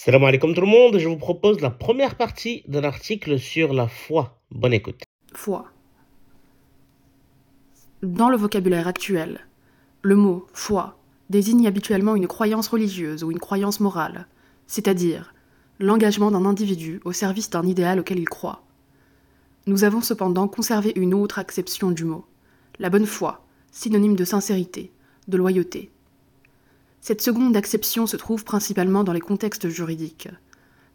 Salam alaikum tout le monde, je vous propose la première partie d'un article sur la foi. Bonne écoute. Foi. Dans le vocabulaire actuel, le mot foi désigne habituellement une croyance religieuse ou une croyance morale, c'est-à-dire l'engagement d'un individu au service d'un idéal auquel il croit. Nous avons cependant conservé une autre acception du mot, la bonne foi, synonyme de sincérité, de loyauté. Cette seconde acception se trouve principalement dans les contextes juridiques.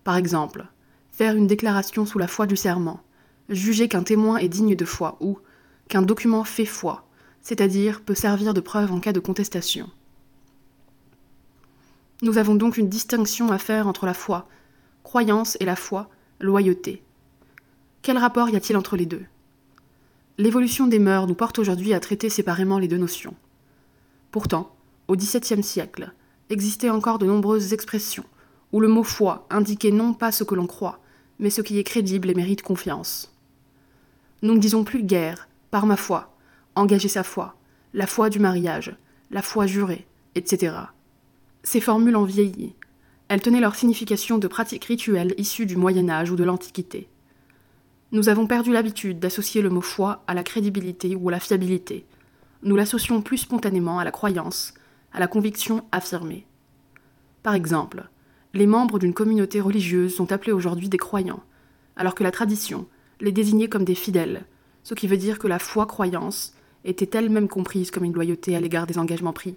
Par exemple, faire une déclaration sous la foi du serment, juger qu'un témoin est digne de foi ou qu'un document fait foi, c'est-à-dire peut servir de preuve en cas de contestation. Nous avons donc une distinction à faire entre la foi, croyance, et la foi, loyauté. Quel rapport y a-t-il entre les deux? L'évolution des mœurs nous porte aujourd'hui à traiter séparément les deux notions. Pourtant, au XVIIe siècle, existaient encore de nombreuses expressions où le mot foi indiquait non pas ce que l'on croit, mais ce qui est crédible et mérite confiance. Nous ne disons plus guerre, par ma foi, engager sa foi, la foi du mariage, la foi jurée, etc. Ces formules ont vieilli. Elles tenaient leur signification de pratiques rituelles issues du Moyen Âge ou de l'Antiquité. Nous avons perdu l'habitude d'associer le mot foi à la crédibilité ou à la fiabilité. Nous l'associons plus spontanément à la croyance, à la conviction affirmée. Par exemple, les membres d'une communauté religieuse sont appelés aujourd'hui des croyants, alors que la tradition les désignait comme des fidèles, ce qui veut dire que la foi-croyance était elle-même comprise comme une loyauté à l'égard des engagements pris,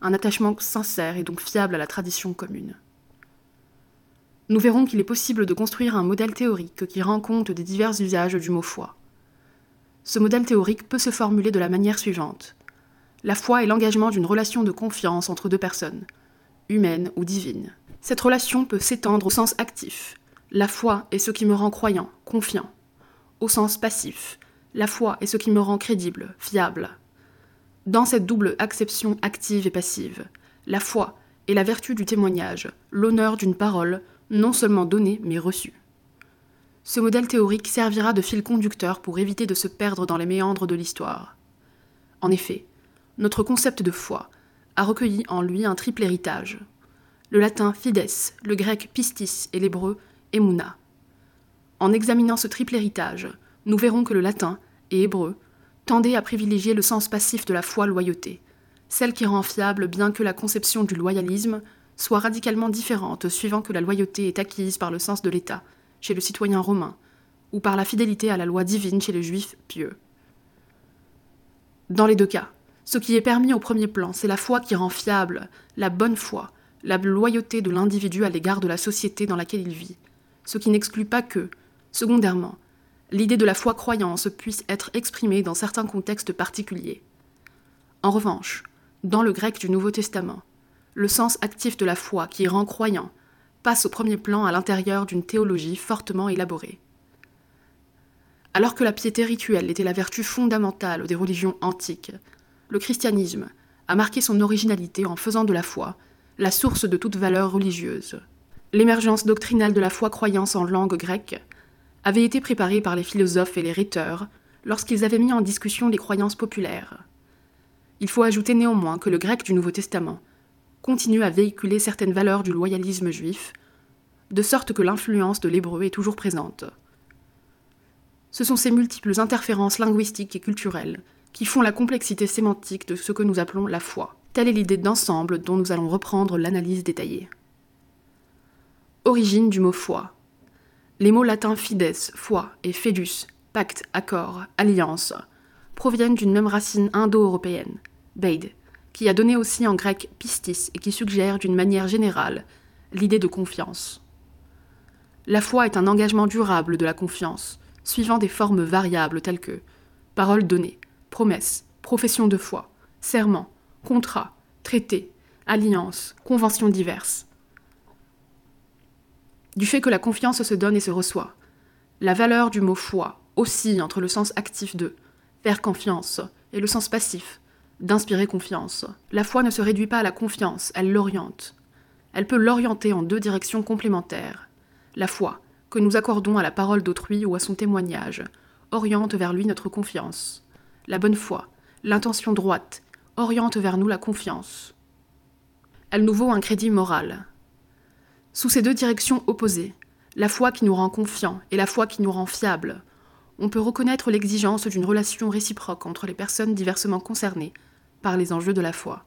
un attachement sincère et donc fiable à la tradition commune. Nous verrons qu'il est possible de construire un modèle théorique qui rend compte des divers usages du mot foi. Ce modèle théorique peut se formuler de la manière suivante. La foi est l'engagement d'une relation de confiance entre deux personnes, humaine ou divine. Cette relation peut s'étendre au sens actif. La foi est ce qui me rend croyant, confiant. Au sens passif, la foi est ce qui me rend crédible, fiable. Dans cette double acception active et passive, la foi est la vertu du témoignage, l'honneur d'une parole, non seulement donnée mais reçue. Ce modèle théorique servira de fil conducteur pour éviter de se perdre dans les méandres de l'histoire. En effet, notre concept de foi a recueilli en lui un triple héritage. Le latin fides, le grec pistis et l'hébreu emuna. En examinant ce triple héritage, nous verrons que le latin et hébreu tendaient à privilégier le sens passif de la foi loyauté, celle qui rend fiable bien que la conception du loyalisme soit radicalement différente suivant que la loyauté est acquise par le sens de l'État, chez le citoyen romain, ou par la fidélité à la loi divine chez les juifs pieux. Dans les deux cas, ce qui est permis au premier plan, c'est la foi qui rend fiable, la bonne foi, la loyauté de l'individu à l'égard de la société dans laquelle il vit, ce qui n'exclut pas que, secondairement, l'idée de la foi croyance puisse être exprimée dans certains contextes particuliers. En revanche, dans le grec du Nouveau Testament, le sens actif de la foi qui rend croyant passe au premier plan à l'intérieur d'une théologie fortement élaborée. Alors que la piété rituelle était la vertu fondamentale des religions antiques, le christianisme a marqué son originalité en faisant de la foi la source de toute valeur religieuse. L'émergence doctrinale de la foi-croyance en langue grecque avait été préparée par les philosophes et les rhéteurs lorsqu'ils avaient mis en discussion les croyances populaires. Il faut ajouter néanmoins que le grec du Nouveau Testament continue à véhiculer certaines valeurs du loyalisme juif, de sorte que l'influence de l'hébreu est toujours présente. Ce sont ces multiples interférences linguistiques et culturelles qui font la complexité sémantique de ce que nous appelons la foi. Telle est l'idée d'ensemble dont nous allons reprendre l'analyse détaillée. Origine du mot foi. Les mots latins fides, foi, et fedus, pacte, accord, alliance, proviennent d'une même racine indo-européenne, beid, qui a donné aussi en grec pistis et qui suggère d'une manière générale l'idée de confiance. La foi est un engagement durable de la confiance, suivant des formes variables telles que parole donnée, promesse, profession de foi, serment, contrat, traité, alliance, conventions diverses. Du fait que la confiance se donne et se reçoit, la valeur du mot foi oscille entre le sens actif de faire confiance et le sens passif d'inspirer confiance. La foi ne se réduit pas à la confiance, elle l'oriente. Elle peut l'orienter en deux directions complémentaires. La foi, que nous accordons à la parole d'autrui ou à son témoignage, oriente vers lui notre confiance la bonne foi, l'intention droite, oriente vers nous la confiance. Elle nous vaut un crédit moral. Sous ces deux directions opposées, la foi qui nous rend confiants et la foi qui nous rend fiables, on peut reconnaître l'exigence d'une relation réciproque entre les personnes diversement concernées par les enjeux de la foi.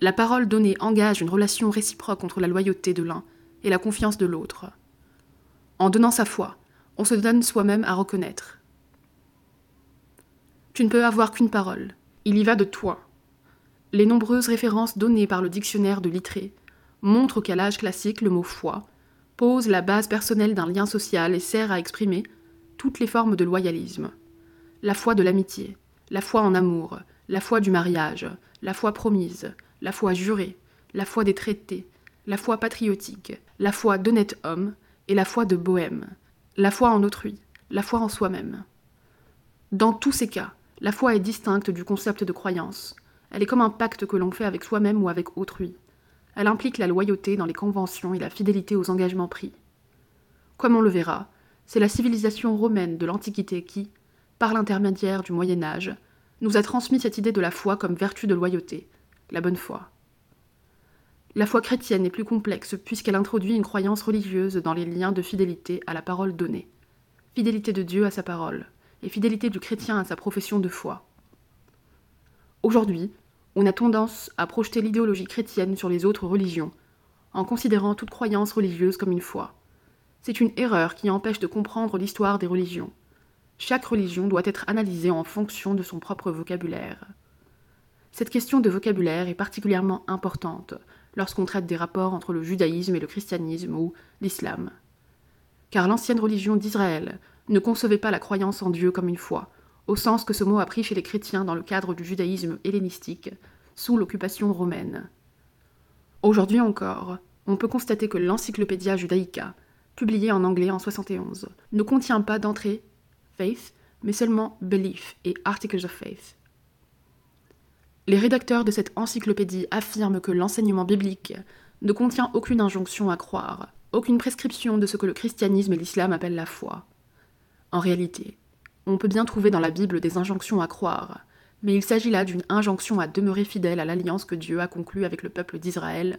La parole donnée engage une relation réciproque entre la loyauté de l'un et la confiance de l'autre. En donnant sa foi, on se donne soi-même à reconnaître. Tu ne peux avoir qu'une parole, il y va de toi. Les nombreuses références données par le dictionnaire de Littré montrent qu'à l'âge classique, le mot foi pose la base personnelle d'un lien social et sert à exprimer toutes les formes de loyalisme. La foi de l'amitié, la foi en amour, la foi du mariage, la foi promise, la foi jurée, la foi des traités, la foi patriotique, la foi d'honnête homme et la foi de bohème, la foi en autrui, la foi en soi-même. Dans tous ces cas, la foi est distincte du concept de croyance. Elle est comme un pacte que l'on fait avec soi-même ou avec autrui. Elle implique la loyauté dans les conventions et la fidélité aux engagements pris. Comme on le verra, c'est la civilisation romaine de l'Antiquité qui, par l'intermédiaire du Moyen Âge, nous a transmis cette idée de la foi comme vertu de loyauté, la bonne foi. La foi chrétienne est plus complexe puisqu'elle introduit une croyance religieuse dans les liens de fidélité à la parole donnée, fidélité de Dieu à sa parole, fidélité du chrétien à sa profession de foi. Aujourd'hui, on a tendance à projeter l'idéologie chrétienne sur les autres religions, en considérant toute croyance religieuse comme une foi. C'est une erreur qui empêche de comprendre l'histoire des religions. Chaque religion doit être analysée en fonction de son propre vocabulaire. Cette question de vocabulaire est particulièrement importante lorsqu'on traite des rapports entre le judaïsme et le christianisme ou l'islam. Car l'ancienne religion d'Israël ne concevait pas la croyance en Dieu comme une foi, au sens que ce mot a pris chez les chrétiens dans le cadre du judaïsme hellénistique, sous l'occupation romaine. Aujourd'hui encore, on peut constater que l'Encyclopédia Judaica, publiée en anglais en 71, ne contient pas d'entrée faith, mais seulement belief et articles of faith. Les rédacteurs de cette encyclopédie affirment que l'enseignement biblique ne contient aucune injonction à croire, aucune prescription de ce que le christianisme et l'islam appellent la foi. En réalité, on peut bien trouver dans la Bible des injonctions à croire, mais il s'agit là d'une injonction à demeurer fidèle à l'alliance que Dieu a conclue avec le peuple d'Israël.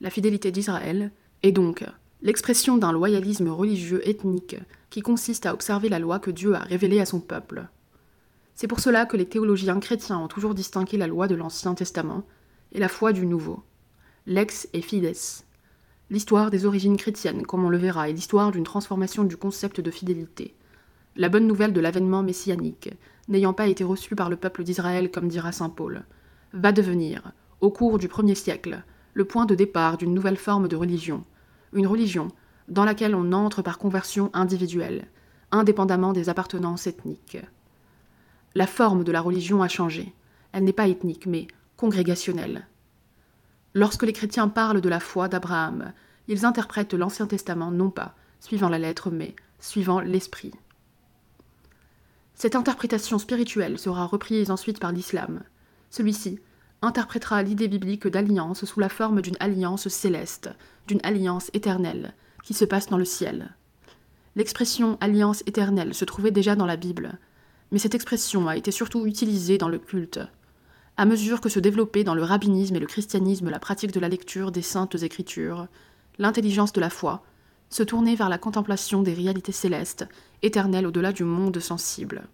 La fidélité d'Israël est donc l'expression d'un loyalisme religieux ethnique qui consiste à observer la loi que Dieu a révélée à son peuple. C'est pour cela que les théologiens chrétiens ont toujours distingué la loi de l'Ancien Testament et la foi du Nouveau. Lex et fides. L'histoire des origines chrétiennes, comme on le verra, est l'histoire d'une transformation du concept de fidélité. La bonne nouvelle de l'avènement messianique, n'ayant pas été reçue par le peuple d'Israël comme dira saint Paul, va devenir, au cours du premier siècle, le point de départ d'une nouvelle forme de religion, une religion dans laquelle on entre par conversion individuelle, indépendamment des appartenances ethniques. La forme de la religion a changé. Elle n'est pas ethnique, mais congrégationnelle. Lorsque les chrétiens parlent de la foi d'Abraham, ils interprètent l'Ancien Testament non pas suivant la lettre, mais suivant l'esprit. Cette interprétation spirituelle sera reprise ensuite par l'islam. Celui-ci interprétera l'idée biblique d'alliance sous la forme d'une alliance céleste, d'une alliance éternelle, qui se passe dans le ciel. L'expression alliance éternelle se trouvait déjà dans la Bible, mais cette expression a été surtout utilisée dans le culte. À mesure que se développait dans le rabbinisme et le christianisme la pratique de la lecture des saintes écritures, l'intelligence de la foi se tournait vers la contemplation des réalités célestes, éternelles au-delà du monde sensible.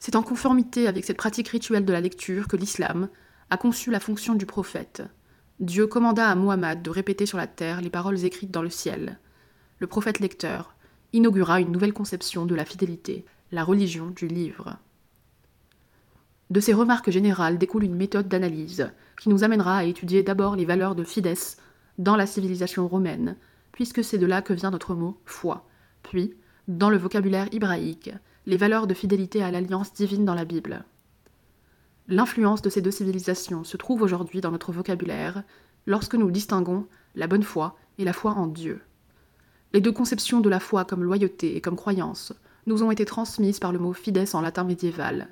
C'est en conformité avec cette pratique rituelle de la lecture que l'islam a conçu la fonction du prophète. Dieu commanda à Muhammad de répéter sur la terre les paroles écrites dans le ciel. Le prophète lecteur inaugura une nouvelle conception de la fidélité, la religion du livre. De ces remarques générales découle une méthode d'analyse qui nous amènera à étudier d'abord les valeurs de fides dans la civilisation romaine, puisque c'est de là que vient notre mot foi, puis, dans le vocabulaire hébraïque, les valeurs de fidélité à l'alliance divine dans la Bible. L'influence de ces deux civilisations se trouve aujourd'hui dans notre vocabulaire lorsque nous distinguons la bonne foi et la foi en Dieu. Les deux conceptions de la foi comme loyauté et comme croyance nous ont été transmises par le mot fides en latin médiéval.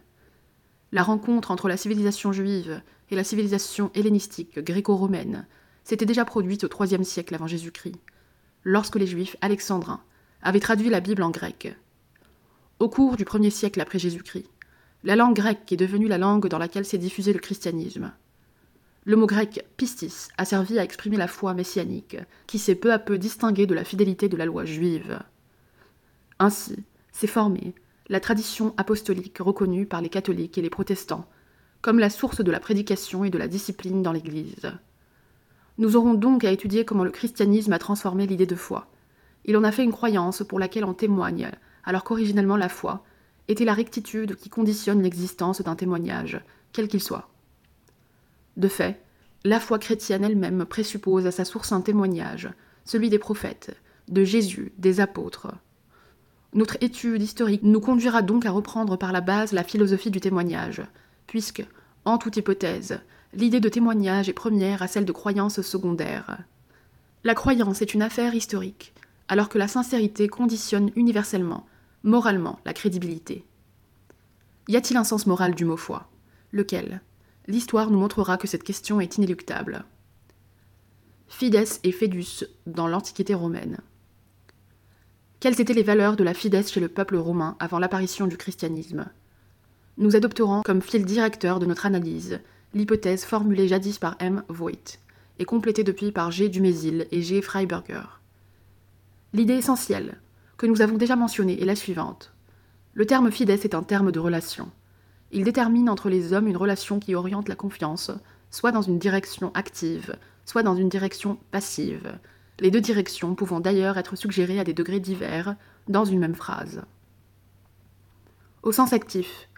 La rencontre entre la civilisation juive et la civilisation hellénistique gréco-romaine s'était déjà produite au IIIe siècle avant Jésus-Christ, lorsque les juifs alexandrins avaient traduit la Bible en grec. Au cours du premier siècle après Jésus-Christ, la langue grecque est devenue la langue dans laquelle s'est diffusé le christianisme. Le mot grec pistis a servi à exprimer la foi messianique, qui s'est peu à peu distinguée de la fidélité de la loi juive. Ainsi, s'est formée la tradition apostolique reconnue par les catholiques et les protestants comme la source de la prédication et de la discipline dans l'Église. Nous aurons donc à étudier comment le christianisme a transformé l'idée de foi. Il en a fait une croyance pour laquelle on témoigne, alors qu'originellement la foi était la rectitude qui conditionne l'existence d'un témoignage, quel qu'il soit. De fait, la foi chrétienne elle-même présuppose à sa source un témoignage, celui des prophètes, de Jésus, des apôtres. Notre étude historique nous conduira donc à reprendre par la base la philosophie du témoignage, puisque, en toute hypothèse, l'idée de témoignage est première à celle de croyance secondaire. La croyance est une affaire historique, alors que la sincérité conditionne universellement, moralement, la crédibilité. Y a-t-il un sens moral du mot foi? Lequel? L'histoire nous montrera que cette question est inéluctable. Fides et Fedus dans l'Antiquité romaine. Quelles étaient les valeurs de la fides chez le peuple romain avant l'apparition du christianisme? Nous adopterons comme fil directeur de notre analyse l'hypothèse formulée jadis par M. Voigt et complétée depuis par G. Dumézil et G. Freiberger. L'idée essentielle, que nous avons déjà mentionnée, est la suivante. Le terme fides est un terme de relation. Il détermine entre les hommes une relation qui oriente la confiance, soit dans une direction active, soit dans une direction passive, les deux directions pouvant d'ailleurs être suggérées à des degrés divers dans une même phrase. Au sens actif,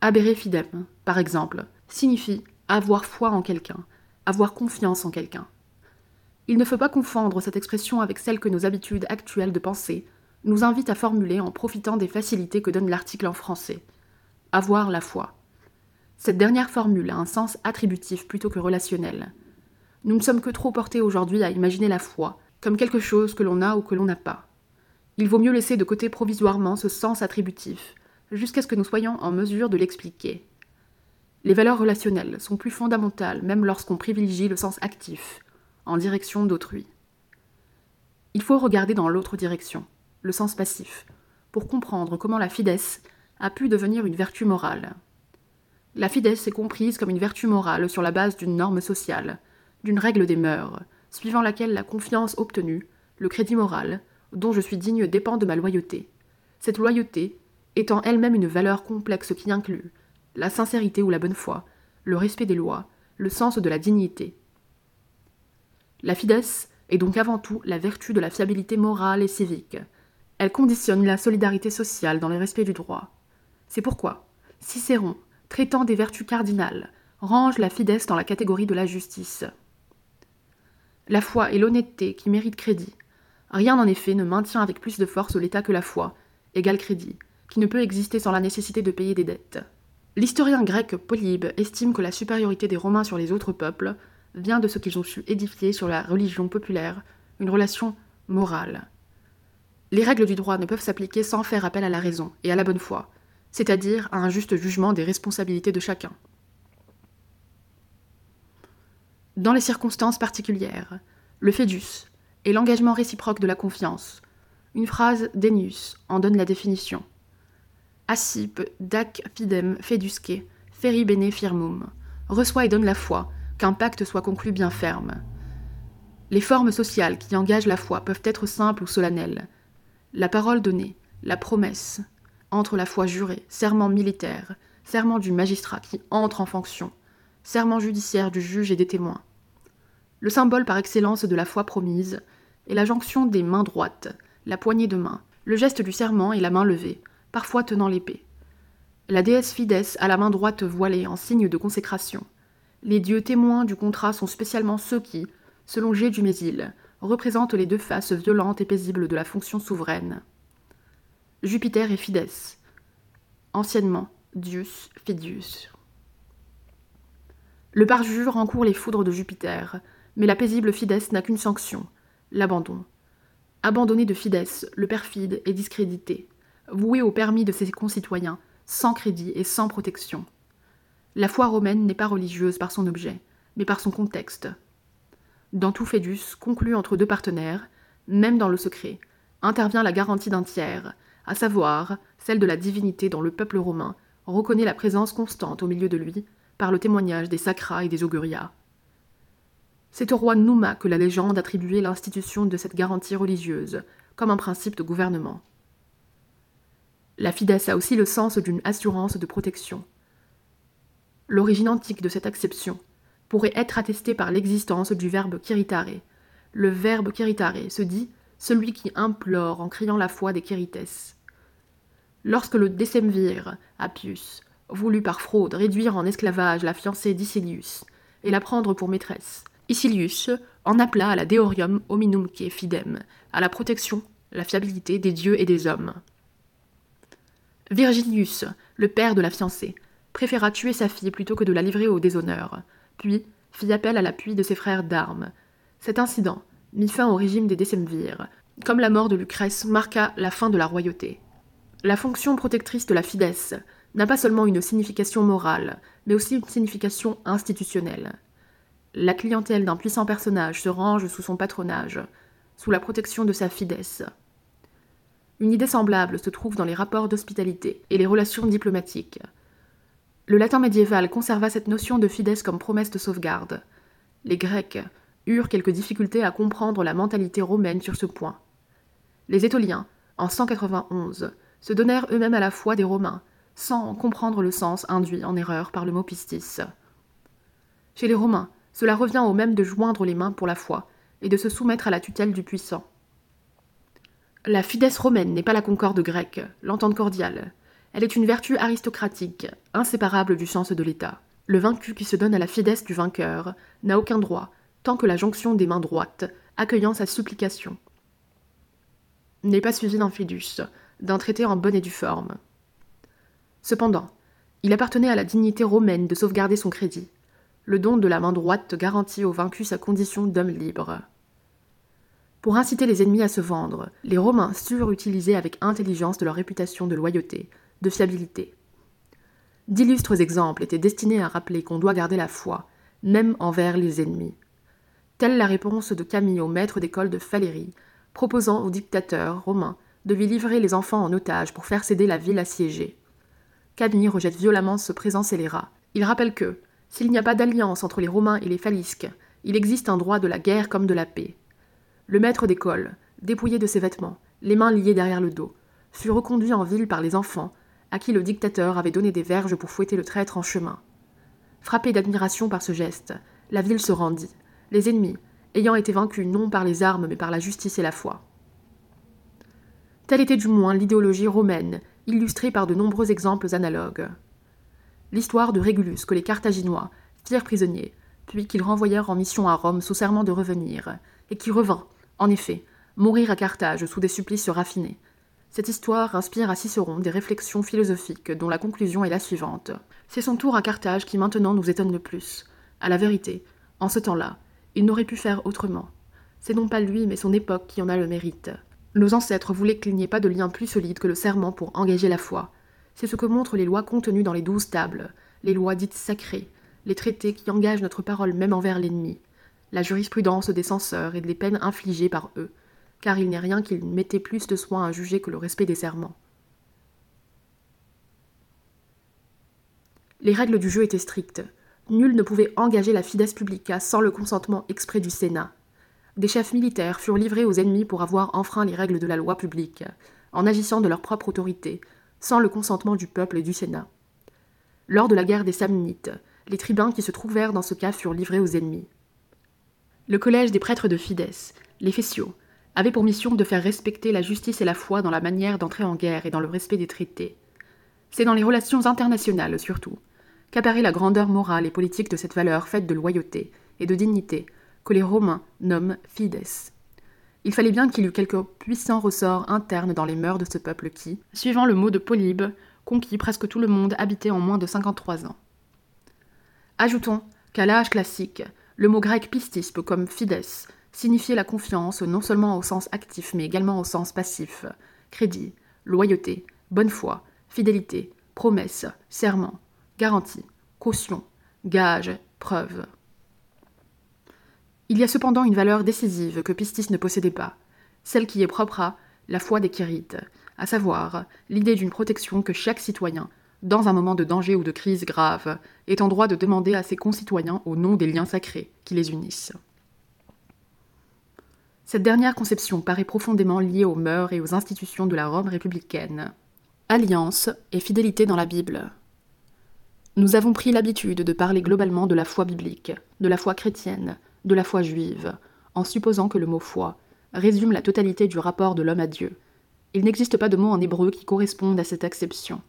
abere fidem, par exemple, signifie avoir foi en quelqu'un, avoir confiance en quelqu'un. Il ne faut pas confondre cette expression avec celle que nos habitudes actuelles de pensée nous invitent à formuler en profitant des facilités que donne l'article en français avoir la foi. Cette dernière formule a un sens attributif plutôt que relationnel. Nous ne sommes que trop portés aujourd'hui à imaginer la foi comme quelque chose que l'on a ou que l'on n'a pas. Il vaut mieux laisser de côté provisoirement ce sens attributif, jusqu'à ce que nous soyons en mesure de l'expliquer. Les valeurs relationnelles sont plus fondamentales même lorsqu'on privilégie le sens actif, en direction d'autrui. Il faut regarder dans l'autre direction, le sens passif, pour comprendre comment la fidesse a pu devenir une vertu morale. La fidesse est comprise comme une vertu morale sur la base d'une norme sociale, d'une règle des mœurs, suivant laquelle la confiance obtenue, le crédit moral, dont je suis digne dépend de ma loyauté. Cette loyauté étant elle-même une valeur complexe qui inclut la sincérité ou la bonne foi, le respect des lois, le sens de la dignité. La fidesse est donc avant tout la vertu de la fiabilité morale et civique. Elle conditionne la solidarité sociale dans le respect du droit. C'est pourquoi Cicéron, traitant des vertus cardinales, range la fidesse dans la catégorie de la justice. La foi et l'honnêteté qui méritent crédit. Rien en effet ne maintient avec plus de force l'état que la foi, égale crédit, qui ne peut exister sans la nécessité de payer des dettes. L'historien grec Polybe estime que la supériorité des Romains sur les autres peuples vient de ce qu'ils ont su édifier sur la religion populaire, une relation morale. Les règles du droit ne peuvent s'appliquer sans faire appel à la raison et à la bonne foi, c'est-à-dire à un juste jugement des responsabilités de chacun. Dans les circonstances particulières, le fedus est l'engagement réciproque de la confiance. Une phrase d'Ennius en donne la définition. Assip, dac fidem fedusque, feri bene firmum, reçoit et donne la foi, qu'un pacte soit conclu bien ferme. Les formes sociales qui engagent la foi peuvent être simples ou solennelles. La parole donnée, la promesse, entre la foi jurée, serment militaire, serment du magistrat qui entre en fonction, serment judiciaire du juge et des témoins. Le symbole par excellence de la foi promise est la jonction des mains droites, la poignée de main, le geste du serment et la main levée, parfois tenant l'épée. La déesse Fides a la main droite voilée en signe de consécration. Les dieux témoins du contrat sont spécialement ceux qui, selon G. du Mésil, représentent les deux faces violentes et paisibles de la fonction souveraine. Jupiter et Fides. Anciennement, Dius Fidius. Le parjure encourt les foudres de Jupiter, mais la paisible Fides n'a qu'une sanction, l'abandon. Abandonné de Fides, le perfide est discrédité, voué au permis de ses concitoyens, sans crédit et sans protection. La foi romaine n'est pas religieuse par son objet, mais par son contexte. Dans tout Fédus, conclu entre deux partenaires, même dans le secret, intervient la garantie d'un tiers, à savoir celle de la divinité dont le peuple romain reconnaît la présence constante au milieu de lui par le témoignage des sacras et des augurias. C'est au roi Nouma que la légende attribuait l'institution de cette garantie religieuse, comme un principe de gouvernement. La fidesse a aussi le sens d'une assurance de protection. L'origine antique de cette acception pourrait être attestée par l'existence du verbe kiritare. Le verbe kiritare se dit celui qui implore en criant la foi des Kérites. Lorsque le décemvir, Appius, voulut par fraude réduire en esclavage la fiancée d'Icilius et la prendre pour maîtresse, Icilius en appela à la deorium hominumque fidem, à la protection, la fiabilité des dieux et des hommes. Virginius, le père de la fiancée, préféra tuer sa fille plutôt que de la livrer au déshonneur, puis fit appel à l'appui de ses frères d'armes. Cet incident mit fin au régime des décemvirs, comme la mort de Lucrèce marqua la fin de la royauté. La fonction protectrice de la fidesse n'a pas seulement une signification morale, mais aussi une signification institutionnelle. La clientèle d'un puissant personnage se range sous son patronage, sous la protection de sa fidesse. Une idée semblable se trouve dans les rapports d'hospitalité et les relations diplomatiques. Le latin médiéval conserva cette notion de fidesse comme promesse de sauvegarde. Les Grecs eurent quelques difficultés à comprendre la mentalité romaine sur ce point. Les Étoliens, en 191, se donnèrent eux-mêmes à la foi des Romains, sans comprendre le sens induit en erreur par le mot pistis. Chez les Romains, cela revient au même de joindre les mains pour la foi et de se soumettre à la tutelle du puissant. La fidesse romaine n'est pas la concorde grecque, l'entente cordiale. Elle est une vertu aristocratique, inséparable du sens de l'État. Le vaincu qui se donne à la fidesse du vainqueur n'a aucun droit, tant que la jonction des mains droites, accueillant sa supplication, n'est pas suivi d'un fidus, d'un traité en bonne et due forme. Cependant, il appartenait à la dignité romaine de sauvegarder son crédit. Le don de la main droite garantit au vaincu sa condition d'homme libre. Pour inciter les ennemis à se vendre, les Romains surent utiliser avec intelligence de leur réputation de loyauté, de fiabilité. D'illustres exemples étaient destinés à rappeler qu'on doit garder la foi, même envers les ennemis. Telle la réponse de Camille au maître d'école de Falérie, proposant au dictateur romain de lui livrer les enfants en otage pour faire céder la ville assiégée. Camille rejette violemment ce présent scélérat. Il rappelle que, s'il n'y a pas d'alliance entre les Romains et les Phalisques, il existe un droit de la guerre comme de la paix. Le maître d'école, dépouillé de ses vêtements, les mains liées derrière le dos, fut reconduit en ville par les enfants, à qui le dictateur avait donné des verges pour fouetter le traître en chemin. Frappé d'admiration par ce geste, la ville se rendit, les ennemis ayant été vaincus non par les armes mais par la justice et la foi. Telle était du moins l'idéologie romaine, illustrée par de nombreux exemples analogues. L'histoire de Régulus que les Carthaginois firent prisonnier, puis qu'ils renvoyèrent en mission à Rome sous serment de revenir, et qui revint, en effet, mourir à Carthage sous des supplices raffinés. Cette histoire inspire à Cicéron des réflexions philosophiques dont la conclusion est la suivante. C'est son tour à Carthage qui maintenant nous étonne le plus. À la vérité, en ce temps-là, il n'aurait pu faire autrement. C'est non pas lui, mais son époque qui en a le mérite. Nos ancêtres voulaient qu'il n'y ait pas de lien plus solide que le serment pour engager la foi. C'est ce que montrent les lois contenues dans les douze tables, les lois dites sacrées, les traités qui engagent notre parole même envers l'ennemi, la jurisprudence des censeurs et des peines infligées par eux, car il n'est rien qu'ils mettaient plus de soin à juger que le respect des serments. Les règles du jeu étaient strictes. Nul ne pouvait engager la fides publica sans le consentement exprès du Sénat. Des chefs militaires furent livrés aux ennemis pour avoir enfreint les règles de la loi publique, en agissant de leur propre autorité, sans le consentement du peuple et du Sénat. Lors de la guerre des Samnites, les tribuns qui se trouvèrent dans ce cas furent livrés aux ennemis. Le collège des prêtres de Fides, les Fessiaux, avait pour mission de faire respecter la justice et la foi dans la manière d'entrer en guerre et dans le respect des traités. C'est dans les relations internationales, surtout, qu'apparaît la grandeur morale et politique de cette valeur faite de loyauté et de dignité que les Romains nomment fides. Il fallait bien qu'il eût quelques puissants ressorts internes dans les mœurs de ce peuple qui, suivant le mot de Polybe, conquit presque tout le monde habité en moins de 53 ans. Ajoutons qu'à l'âge classique, le mot grec pistispe comme fides signifiait la confiance non seulement au sens actif mais également au sens passif, crédit, loyauté, bonne foi, fidélité, promesse, serment, garantie, caution, gage, preuve. Il y a cependant une valeur décisive que Pistis ne possédait pas, celle qui est propre à la foi des Kérites, à savoir l'idée d'une protection que chaque citoyen, dans un moment de danger ou de crise grave, est en droit de demander à ses concitoyens au nom des liens sacrés qui les unissent. Cette dernière conception paraît profondément liée aux mœurs et aux institutions de la Rome républicaine. Alliance et fidélité dans la Bible. Nous avons pris l'habitude de parler globalement de la foi biblique, de la foi chrétienne, de la foi juive, en supposant que le mot foi résume la totalité du rapport de l'homme à Dieu. Il n'existe pas de mot en hébreu qui corresponde à cette acception.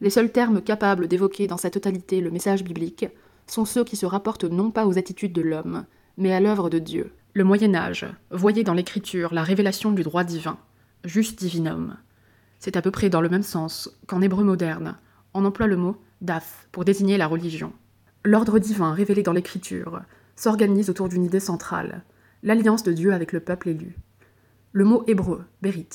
Les seuls termes capables d'évoquer dans sa totalité le message biblique sont ceux qui se rapportent non pas aux attitudes de l'homme, mais à l'œuvre de Dieu. Le Moyen Âge voyait dans l'Écriture la révélation du droit divin, juste divinum. C'est à peu près dans le même sens qu'en hébreu moderne, on emploie le mot daf pour désigner la religion. L'ordre divin révélé dans l'Écriture s'organise autour d'une idée centrale, l'alliance de Dieu avec le peuple élu. Le mot hébreu, berit,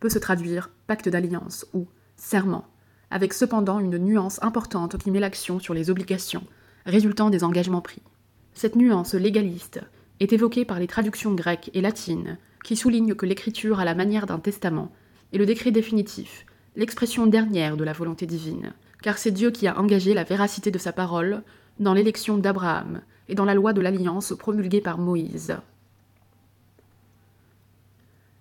peut se traduire pacte d'alliance ou serment, avec cependant une nuance importante qui met l'action sur les obligations résultant des engagements pris. Cette nuance légaliste est évoqué par les traductions grecques et latines, qui soulignent que l'écriture a la manière d'un testament, et le décret définitif, l'expression dernière de la volonté divine, car c'est Dieu qui a engagé la véracité de sa parole dans l'élection d'Abraham et dans la loi de l'alliance promulguée par Moïse.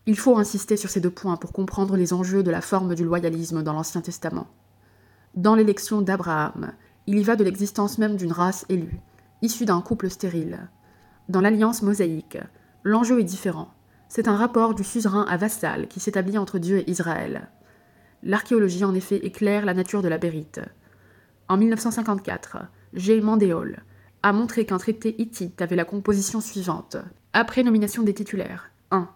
Il faut insister sur ces deux points pour comprendre les enjeux de la forme du loyalisme dans l'Ancien Testament. Dans l'élection d'Abraham, il y va de l'existence même d'une race élue, issue d'un couple stérile, dans l'alliance mosaïque, l'enjeu est différent. C'est un rapport du suzerain à vassal qui s'établit entre Dieu et Israël. L'archéologie en effet éclaire la nature de la bérite. En 1954, G. Mandéol a montré qu'un traité hittite avait la composition suivante. Après nomination des titulaires. 1.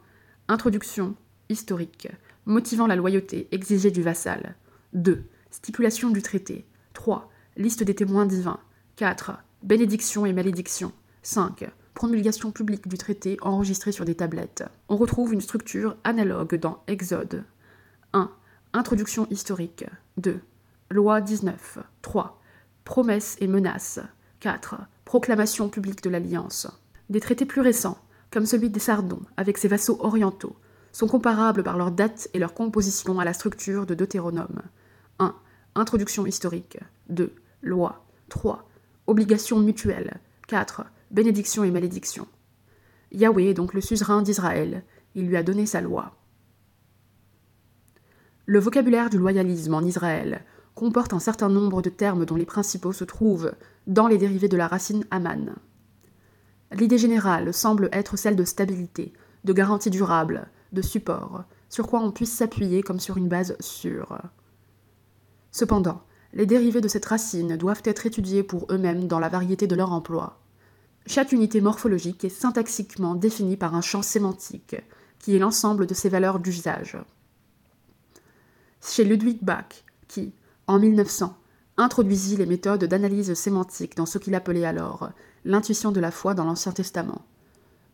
Introduction historique, motivant la loyauté exigée du vassal. 2. Stipulation du traité. 3. Liste des témoins divins. 4. Bénédiction et malédiction. 5 promulgation publique du traité enregistré sur des tablettes. On retrouve une structure analogue dans Exode. 1. Introduction historique. 2. Loi 19. 3. Promesses et menaces. 4. Proclamation publique de l'Alliance. Des traités plus récents, comme celui des Sardons avec ses vassaux orientaux, sont comparables par leur date et leur composition à la structure de Deutéronome. 1. Introduction historique. 2. Loi. 3. Obligation mutuelle. 4 bénédiction et malédiction. Yahweh est donc le suzerain d'Israël, il lui a donné sa loi. Le vocabulaire du loyalisme en Israël comporte un certain nombre de termes dont les principaux se trouvent dans les dérivés de la racine Aman. L'idée générale semble être celle de stabilité, de garantie durable, de support, sur quoi on puisse s'appuyer comme sur une base sûre. Cependant, les dérivés de cette racine doivent être étudiés pour eux-mêmes dans la variété de leur emploi. Chaque unité morphologique est syntaxiquement définie par un champ sémantique, qui est l'ensemble de ses valeurs d'usage. Chez Ludwig Bach, qui, en 1900, introduisit les méthodes d'analyse sémantique dans ce qu'il appelait alors l'intuition de la foi dans l'Ancien Testament.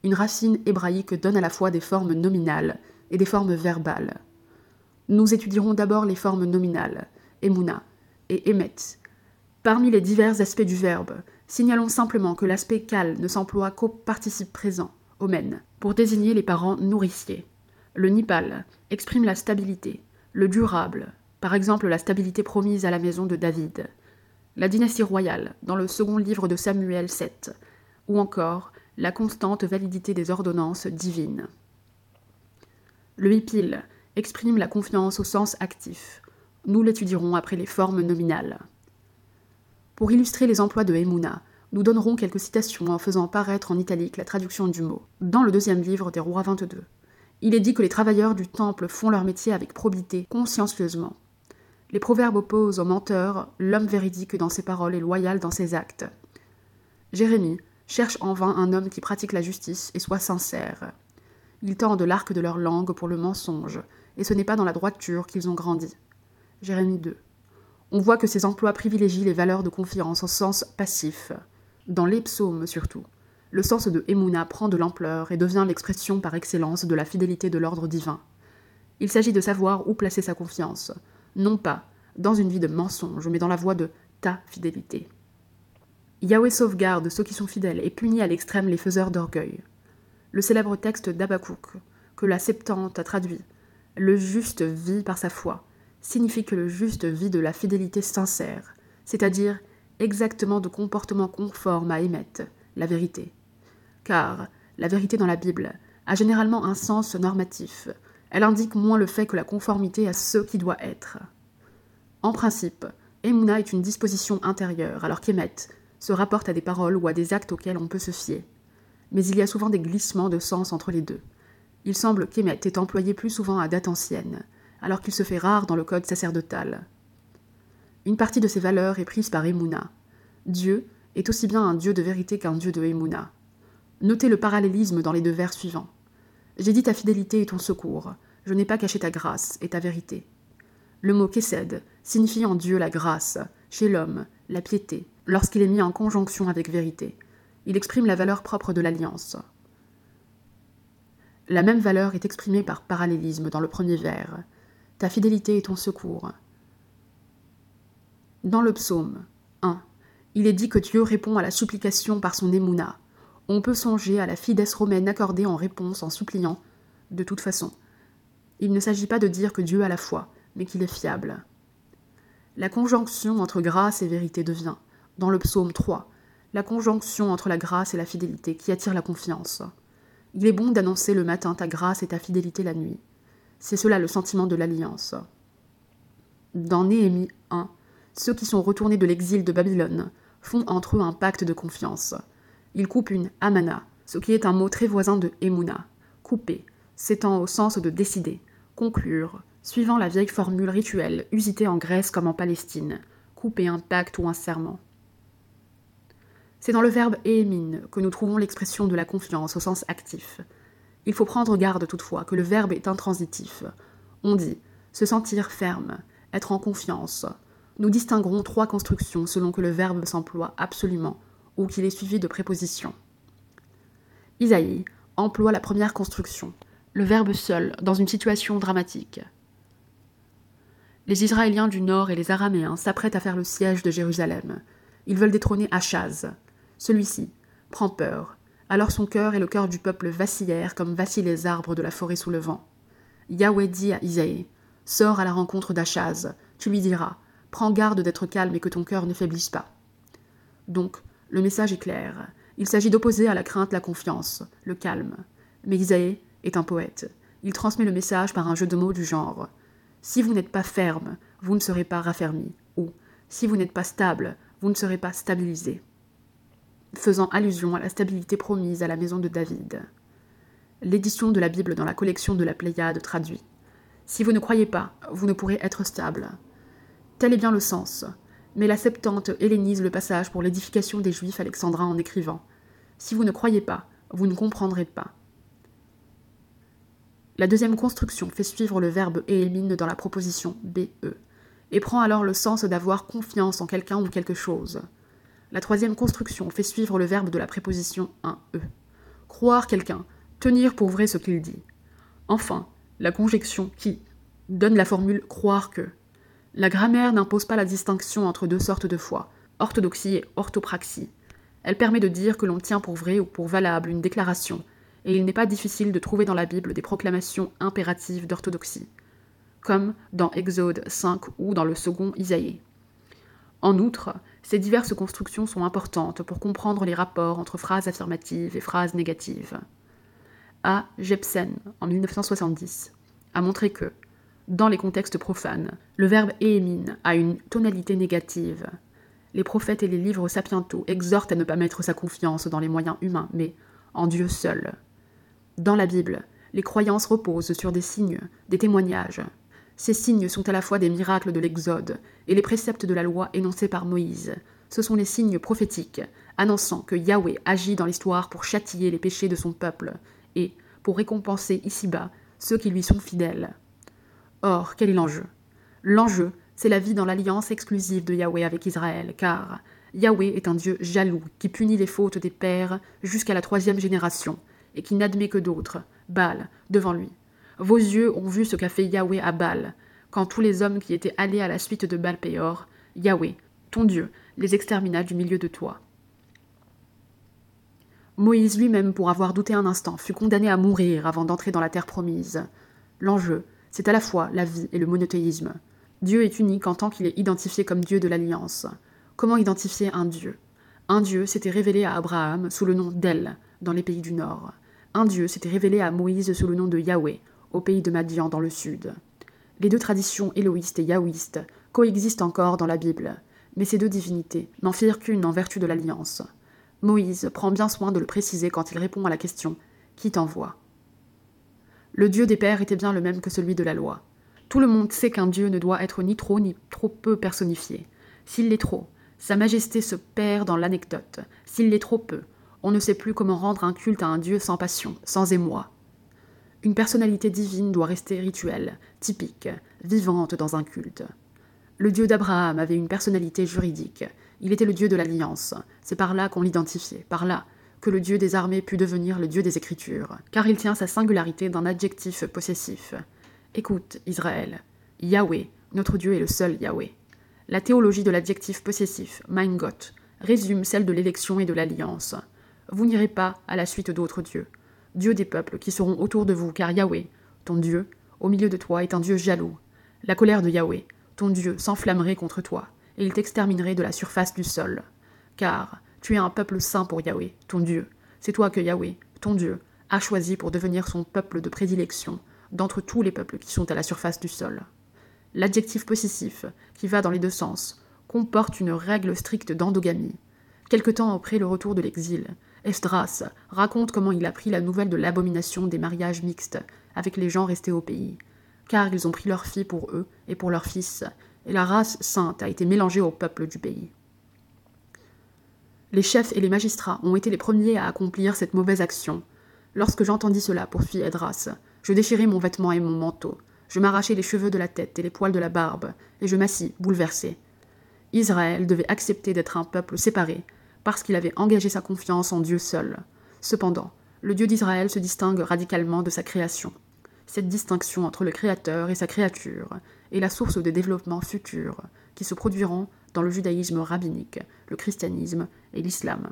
Une racine hébraïque donne à la fois des formes nominales et des formes verbales. Nous étudierons d'abord les formes nominales, emuna et emet. Parmi les divers aspects du verbe, Signalons simplement que l'aspect cal ne s'emploie qu'au participe présent, omen, pour désigner les parents nourriciers. Le nipal exprime la stabilité, le durable, par exemple la stabilité promise à la maison de David, la dynastie royale dans le second livre de Samuel 7, ou encore la constante validité des ordonnances divines. Le hipil exprime la confiance au sens actif. Nous l'étudierons après les formes nominales. Pour illustrer les emplois de Emouna, nous donnerons quelques citations en faisant paraître en italique la traduction du mot, dans le deuxième livre des Rois 22. Il est dit que les travailleurs du temple font leur métier avec probité, consciencieusement. Les proverbes opposent au menteur l'homme véridique dans ses paroles et loyal dans ses actes. Jérémie cherche en vain un homme qui pratique la justice et soit sincère. Ils tendent l'arc de leur langue pour le mensonge, et ce n'est pas dans la droiture qu'ils ont grandi. Jérémie 2 on voit que ces emplois privilégient les valeurs de confiance en sens passif, dans les psaumes surtout. Le sens de Emouna prend de l'ampleur et devient l'expression par excellence de la fidélité de l'ordre divin. Il s'agit de savoir où placer sa confiance, non pas dans une vie de mensonge, mais dans la voie de ta fidélité. Yahweh sauvegarde ceux qui sont fidèles et punit à l'extrême les faiseurs d'orgueil. Le célèbre texte d'Abakouk, que la Septante a traduit, le juste vit par sa foi, signifie que le juste vit de la fidélité sincère, c'est-à-dire exactement de comportement conforme à émettre la vérité. Car la vérité dans la Bible a généralement un sens normatif. Elle indique moins le fait que la conformité à ce qui doit être. En principe, Emouna est une disposition intérieure, alors qu'Emet se rapporte à des paroles ou à des actes auxquels on peut se fier. Mais il y a souvent des glissements de sens entre les deux. Il semble qu'Emet est employé plus souvent à date ancienne, alors qu'il se fait rare dans le code sacerdotal. Une partie de ces valeurs est prise par Emouna. Dieu est aussi bien un Dieu de vérité qu'un Dieu de Emouna. Notez le parallélisme dans les deux vers suivants. J'ai dit ta fidélité et ton secours, je n'ai pas caché ta grâce et ta vérité. Le mot Kessed signifie en Dieu la grâce, chez l'homme, la piété, lorsqu'il est mis en conjonction avec vérité. Il exprime la valeur propre de l'alliance. La même valeur est exprimée par parallélisme dans le premier vers. Ta fidélité et ton secours. Dans le psaume 1, il est dit que Dieu répond à la supplication par son émouna. On peut songer à la fidesse romaine accordée en réponse en suppliant, de toute façon. Il ne s'agit pas de dire que Dieu a la foi, mais qu'il est fiable. La conjonction entre grâce et vérité devient, dans le psaume 3, la conjonction entre la grâce et la fidélité qui attire la confiance. Il est bon d'annoncer le matin ta grâce et ta fidélité la nuit. C'est cela le sentiment de l'alliance. Dans Néhémie 1, ceux qui sont retournés de l'exil de Babylone font entre eux un pacte de confiance. Ils coupent une amana, ce qui est un mot très voisin de emuna, couper, s'étend au sens de décider, conclure, suivant la vieille formule rituelle usitée en Grèce comme en Palestine, couper un pacte ou un serment. C'est dans le verbe émine que nous trouvons l'expression de la confiance au sens actif. Il faut prendre garde toutefois que le verbe est intransitif. On dit se sentir ferme, être en confiance. Nous distinguerons trois constructions selon que le verbe s'emploie absolument ou qu'il est suivi de prépositions. Isaïe emploie la première construction, le verbe seul, dans une situation dramatique. Les Israéliens du Nord et les Araméens s'apprêtent à faire le siège de Jérusalem. Ils veulent détrôner Achaz. Celui-ci prend peur. Alors son cœur et le cœur du peuple vacillèrent comme vacillent les arbres de la forêt sous le vent. Yahweh dit à Isaïe Sors à la rencontre d'Achaz. Tu lui diras Prends garde d'être calme et que ton cœur ne faiblisse pas. Donc, le message est clair. Il s'agit d'opposer à la crainte la confiance, le calme. Mais Isaïe est un poète. Il transmet le message par un jeu de mots du genre si vous n'êtes pas ferme, vous ne serez pas raffermi, ou si vous n'êtes pas stable, vous ne serez pas stabilisé. Faisant allusion à la stabilité promise à la maison de David. L'édition de la Bible dans la collection de la Pléiade traduit Si vous ne croyez pas, vous ne pourrez être stable. Tel est bien le sens, mais la Septante hellénise le passage pour l'édification des Juifs alexandrins en écrivant Si vous ne croyez pas, vous ne comprendrez pas. La deuxième construction fait suivre le verbe élimine dans la proposition BE et prend alors le sens d'avoir confiance en quelqu'un ou quelque chose. La troisième construction fait suivre le verbe de la préposition 1e. Croire quelqu'un, tenir pour vrai ce qu'il dit. Enfin, la conjonction qui donne la formule croire que. La grammaire n'impose pas la distinction entre deux sortes de foi, orthodoxie et orthopraxie. Elle permet de dire que l'on tient pour vrai ou pour valable une déclaration, et il n'est pas difficile de trouver dans la Bible des proclamations impératives d'orthodoxie, comme dans Exode 5 ou dans le second Isaïe. En outre, ces diverses constructions sont importantes pour comprendre les rapports entre phrases affirmatives et phrases négatives. A. Jepsen, en 1970, a montré que, dans les contextes profanes, le verbe émine a une tonalité négative. Les prophètes et les livres sapientaux exhortent à ne pas mettre sa confiance dans les moyens humains, mais en Dieu seul. Dans la Bible, les croyances reposent sur des signes, des témoignages. Ces signes sont à la fois des miracles de l'Exode et les préceptes de la loi énoncés par Moïse. Ce sont les signes prophétiques, annonçant que Yahweh agit dans l'histoire pour châtier les péchés de son peuple et pour récompenser ici-bas ceux qui lui sont fidèles. Or, quel est l'enjeu? L'enjeu, c'est la vie dans l'alliance exclusive de Yahweh avec Israël, car Yahweh est un Dieu jaloux qui punit les fautes des pères jusqu'à la troisième génération, et qui n'admet que d'autres, Baal, devant lui. Vos yeux ont vu ce qu'a fait Yahweh à Baal, quand tous les hommes qui étaient allés à la suite de Baal Péor, Yahweh, ton Dieu, les extermina du milieu de toi. Moïse lui-même, pour avoir douté un instant, fut condamné à mourir avant d'entrer dans la terre promise. L'enjeu, c'est à la fois la vie et le monothéisme. Dieu est unique en tant qu'il est identifié comme Dieu de l'Alliance. Comment identifier un Dieu? Un Dieu s'était révélé à Abraham sous le nom d'El, dans les pays du Nord. Un Dieu s'était révélé à Moïse sous le nom de Yahweh, au pays de Madian dans le sud. Les deux traditions éloïstes et yahouistes coexistent encore dans la Bible, mais ces deux divinités n'en firent qu'une en vertu de l'alliance. Moïse prend bien soin de le préciser quand il répond à la question Qui t'envoie? Le Dieu des pères était bien le même que celui de la loi. Tout le monde sait qu'un Dieu ne doit être ni trop ni trop peu personnifié. S'il l'est trop, sa majesté se perd dans l'anecdote. S'il l'est trop peu, on ne sait plus comment rendre un culte à un Dieu sans passion, sans émoi. Une personnalité divine doit rester rituelle, typique, vivante dans un culte. Le Dieu d'Abraham avait une personnalité juridique. Il était le Dieu de l'alliance. C'est par là qu'on l'identifiait, par là le Dieu des armées put devenir le Dieu des Écritures, car il tient sa singularité d'un adjectif possessif. Écoute, Israël, Yahweh, notre Dieu est le seul Yahweh. La théologie de l'adjectif possessif, mein Gott, résume celle de l'élection et de l'alliance. Vous n'irez pas à la suite d'autres dieux, dieux des peuples qui seront autour de vous, car Yahweh, ton Dieu, au milieu de toi, est un Dieu jaloux. La colère de Yahweh, ton Dieu, s'enflammerait contre toi, et il t'exterminerait de la surface du sol. Car tu es un peuple saint pour Yahweh, ton Dieu. C'est toi que Yahweh, ton Dieu, a choisi pour devenir son peuple de prédilection d'entre tous les peuples qui sont à la surface du sol. L'adjectif possessif, qui va dans les deux sens, comporte une règle stricte d'endogamie. Quelque temps après le retour de l'exil, Esdras raconte comment il apprit la nouvelle de l'abomination des mariages mixtes avec les gens restés au pays, car ils ont pris leurs filles pour eux et pour leurs fils, et la race sainte a été mélangée au peuple du pays. Les chefs et les magistrats ont été les premiers à accomplir cette mauvaise action. Lorsque j'entendis cela, poursuit Esdras, je déchirai mon vêtement et mon manteau, je m'arrachai les cheveux de la tête et les poils de la barbe, et je m'assis, bouleversé. Israël devait accepter d'être un peuple séparé, parce qu'il avait engagé sa confiance en Dieu seul. Cependant, le Dieu d'Israël se distingue radicalement de sa création. Cette distinction entre le Créateur et sa créature est la source des développements futurs qui se produiront dans le judaïsme rabbinique, le christianisme et l'islam.